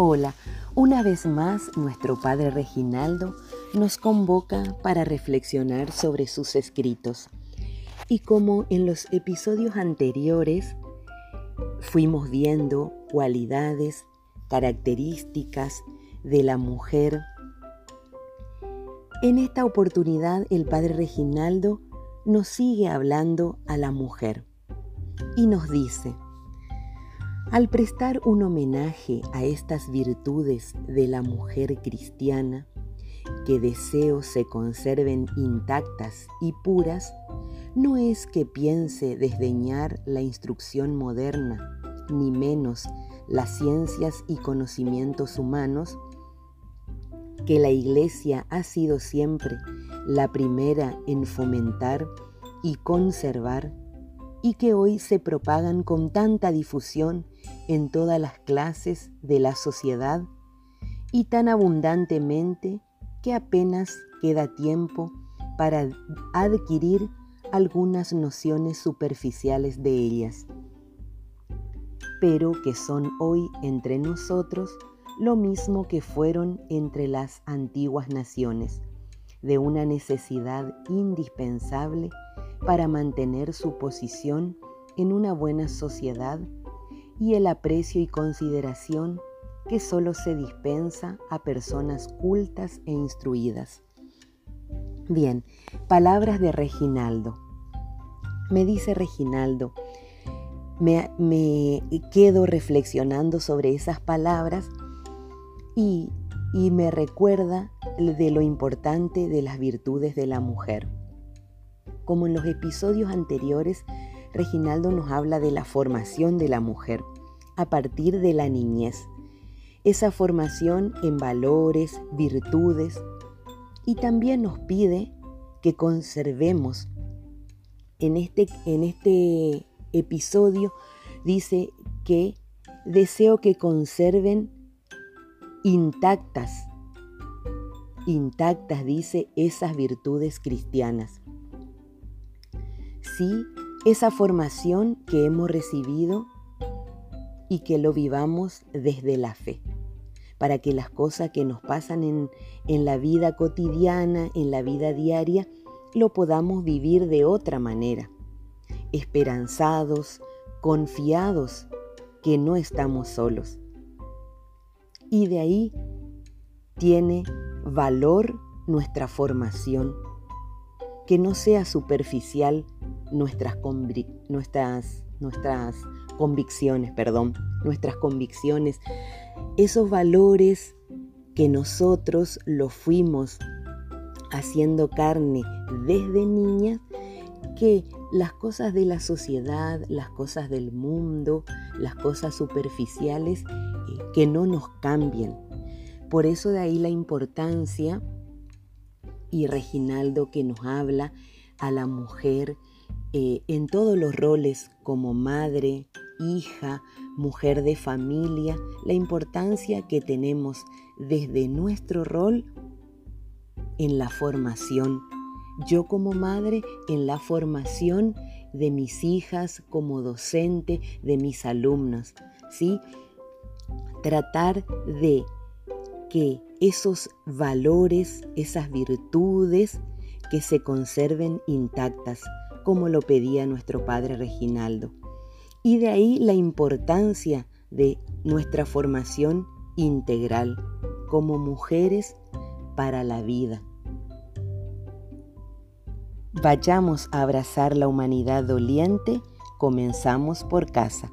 Hola, una vez más nuestro Padre Reginaldo nos convoca para reflexionar sobre sus escritos. Y como en los episodios anteriores fuimos viendo cualidades, características de la mujer, en esta oportunidad el Padre Reginaldo nos sigue hablando a la mujer y nos dice, al prestar un homenaje a estas virtudes de la mujer cristiana, que deseo se conserven intactas y puras, no es que piense desdeñar la instrucción moderna, ni menos las ciencias y conocimientos humanos, que la Iglesia ha sido siempre la primera en fomentar y conservar y que hoy se propagan con tanta difusión en todas las clases de la sociedad y tan abundantemente que apenas queda tiempo para adquirir algunas nociones superficiales de ellas, pero que son hoy entre nosotros lo mismo que fueron entre las antiguas naciones, de una necesidad indispensable para mantener su posición en una buena sociedad y el aprecio y consideración que solo se dispensa a personas cultas e instruidas. Bien, palabras de Reginaldo. Me dice Reginaldo, me, me quedo reflexionando sobre esas palabras y, y me recuerda de lo importante de las virtudes de la mujer. Como en los episodios anteriores, Reginaldo nos habla de la formación de la mujer a partir de la niñez. Esa formación en valores, virtudes, y también nos pide que conservemos. En este, en este episodio dice que deseo que conserven intactas, intactas, dice, esas virtudes cristianas sí esa formación que hemos recibido y que lo vivamos desde la fe, para que las cosas que nos pasan en, en la vida cotidiana, en la vida diaria, lo podamos vivir de otra manera, esperanzados, confiados que no estamos solos. Y de ahí tiene valor nuestra formación, que no sea superficial nuestras, nuestras, nuestras convicciones, perdón, nuestras convicciones, esos valores que nosotros los fuimos haciendo carne desde niñas, que las cosas de la sociedad, las cosas del mundo, las cosas superficiales, eh, que no nos cambien. Por eso de ahí la importancia, y Reginaldo que nos habla a la mujer eh, en todos los roles como madre, hija, mujer de familia, la importancia que tenemos desde nuestro rol en la formación. Yo como madre en la formación de mis hijas, como docente de mis alumnos, ¿sí? Tratar de que esos valores, esas virtudes, que se conserven intactas como lo pedía nuestro padre Reginaldo. Y de ahí la importancia de nuestra formación integral como mujeres para la vida. Vayamos a abrazar la humanidad doliente, comenzamos por casa.